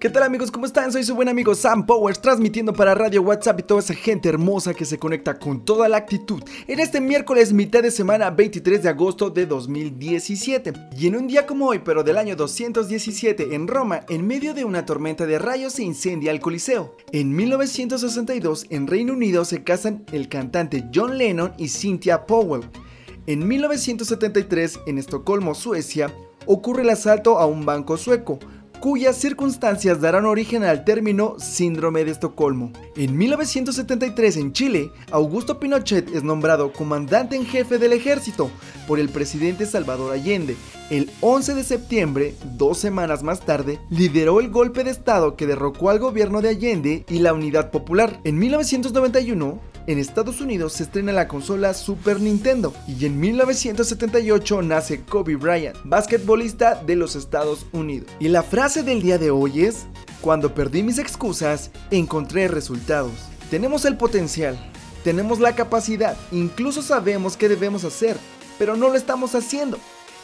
¿Qué tal amigos? ¿Cómo están? Soy su buen amigo Sam Powers transmitiendo para Radio WhatsApp y toda esa gente hermosa que se conecta con toda la actitud en este miércoles mitad de semana 23 de agosto de 2017. Y en un día como hoy, pero del año 217 en Roma, en medio de una tormenta de rayos se incendia el Coliseo. En 1962 en Reino Unido se casan el cantante John Lennon y Cynthia Powell. En 1973 en Estocolmo, Suecia, ocurre el asalto a un banco sueco cuyas circunstancias darán origen al término síndrome de Estocolmo. En 1973 en Chile, Augusto Pinochet es nombrado comandante en jefe del ejército por el presidente Salvador Allende. El 11 de septiembre, dos semanas más tarde, lideró el golpe de Estado que derrocó al gobierno de Allende y la Unidad Popular. En 1991, en Estados Unidos se estrena la consola Super Nintendo y en 1978 nace Kobe Bryant, basquetbolista de los Estados Unidos. Y la frase del día de hoy es, cuando perdí mis excusas, encontré resultados. Tenemos el potencial, tenemos la capacidad, incluso sabemos qué debemos hacer, pero no lo estamos haciendo.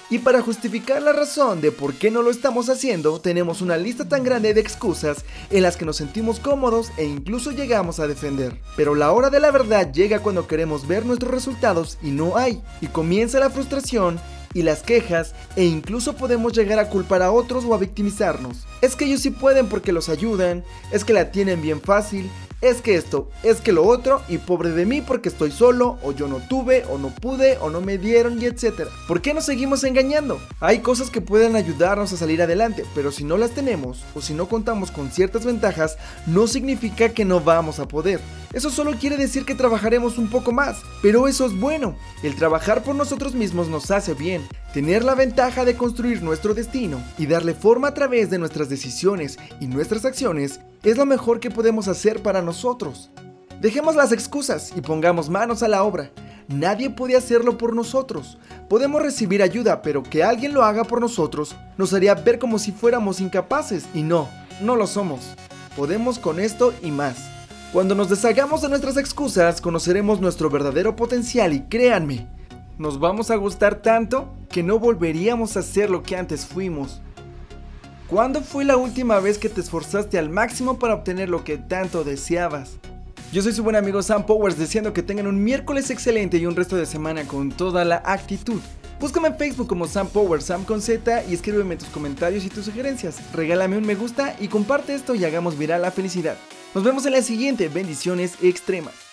Y para justificar la razón de por qué no lo estamos haciendo, tenemos una lista tan grande de excusas en las que nos sentimos cómodos e incluso llegamos a defender. Pero la hora de la verdad llega cuando queremos ver nuestros resultados y no hay, y comienza la frustración y las quejas e incluso podemos llegar a culpar a otros o a victimizarnos. Es que ellos sí pueden porque los ayudan, es que la tienen bien fácil, es que esto, es que lo otro, y pobre de mí porque estoy solo, o yo no tuve, o no pude, o no me dieron, y etcétera. ¿Por qué nos seguimos engañando? Hay cosas que pueden ayudarnos a salir adelante, pero si no las tenemos, o si no contamos con ciertas ventajas, no significa que no vamos a poder. Eso solo quiere decir que trabajaremos un poco más, pero eso es bueno. El trabajar por nosotros mismos nos hace bien. Tener la ventaja de construir nuestro destino y darle forma a través de nuestras decisiones y nuestras acciones es lo mejor que podemos hacer para nosotros. Dejemos las excusas y pongamos manos a la obra. Nadie puede hacerlo por nosotros. Podemos recibir ayuda, pero que alguien lo haga por nosotros nos haría ver como si fuéramos incapaces y no, no lo somos. Podemos con esto y más. Cuando nos deshagamos de nuestras excusas, conoceremos nuestro verdadero potencial y créanme, nos vamos a gustar tanto que no volveríamos a ser lo que antes fuimos. ¿Cuándo fue la última vez que te esforzaste al máximo para obtener lo que tanto deseabas? Yo soy su buen amigo Sam Powers, deseando que tengan un miércoles excelente y un resto de semana con toda la actitud. Búscame en Facebook como Sam Powers, Sam con Z y escríbeme tus comentarios y tus sugerencias. Regálame un me gusta y comparte esto y hagamos viral la felicidad. Nos vemos en la siguiente, bendiciones extremas.